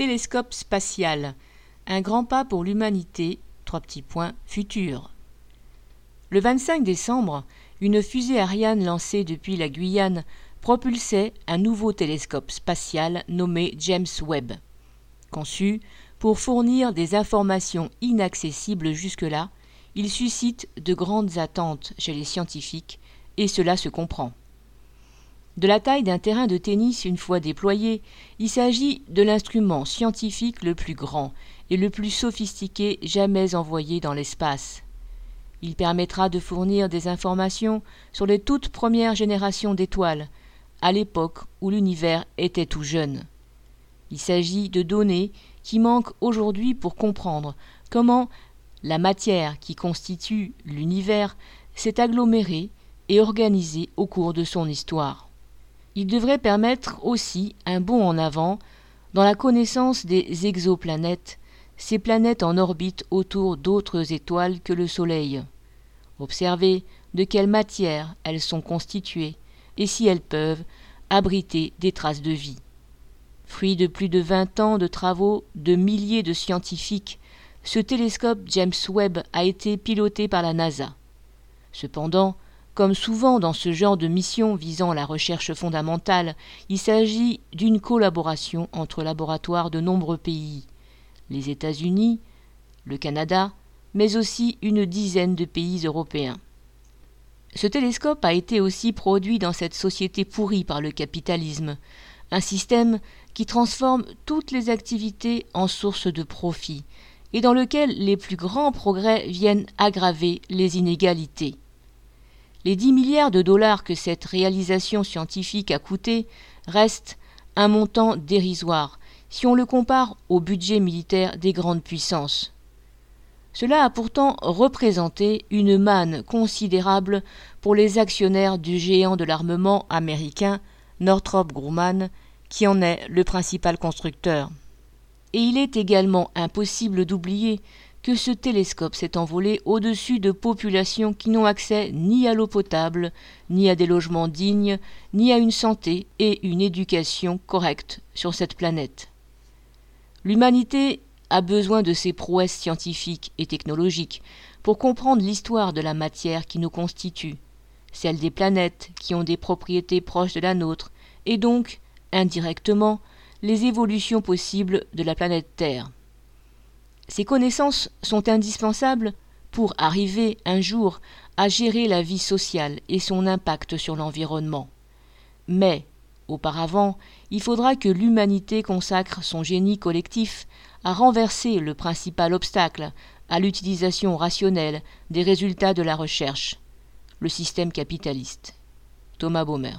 Télescope spatial. Un grand pas pour l'humanité. Trois petits points. Futur. Le 25 décembre, une fusée Ariane lancée depuis la Guyane propulsait un nouveau télescope spatial nommé James Webb. Conçu pour fournir des informations inaccessibles jusque-là, il suscite de grandes attentes chez les scientifiques, et cela se comprend. De la taille d'un terrain de tennis une fois déployé, il s'agit de l'instrument scientifique le plus grand et le plus sophistiqué jamais envoyé dans l'espace. Il permettra de fournir des informations sur les toutes premières générations d'étoiles, à l'époque où l'univers était tout jeune. Il s'agit de données qui manquent aujourd'hui pour comprendre comment la matière qui constitue l'univers s'est agglomérée et organisée au cours de son histoire. Il devrait permettre aussi un bond en avant dans la connaissance des exoplanètes, ces planètes en orbite autour d'autres étoiles que le Soleil. Observer de quelle matière elles sont constituées et si elles peuvent abriter des traces de vie. Fruit de plus de vingt ans de travaux de milliers de scientifiques, ce télescope James Webb a été piloté par la NASA. Cependant, comme souvent dans ce genre de mission visant la recherche fondamentale, il s'agit d'une collaboration entre laboratoires de nombreux pays, les États-Unis, le Canada, mais aussi une dizaine de pays européens. Ce télescope a été aussi produit dans cette société pourrie par le capitalisme, un système qui transforme toutes les activités en source de profit, et dans lequel les plus grands progrès viennent aggraver les inégalités. Les 10 milliards de dollars que cette réalisation scientifique a coûté restent un montant dérisoire si on le compare au budget militaire des grandes puissances. Cela a pourtant représenté une manne considérable pour les actionnaires du géant de l'armement américain Northrop Grumman, qui en est le principal constructeur. Et il est également impossible d'oublier que ce télescope s'est envolé au-dessus de populations qui n'ont accès ni à l'eau potable, ni à des logements dignes, ni à une santé et une éducation correcte sur cette planète. L'humanité a besoin de ces prouesses scientifiques et technologiques pour comprendre l'histoire de la matière qui nous constitue, celle des planètes qui ont des propriétés proches de la nôtre, et donc, indirectement, les évolutions possibles de la planète Terre. Ces connaissances sont indispensables pour arriver un jour à gérer la vie sociale et son impact sur l'environnement. Mais, auparavant, il faudra que l'humanité consacre son génie collectif à renverser le principal obstacle à l'utilisation rationnelle des résultats de la recherche, le système capitaliste. Thomas Baumer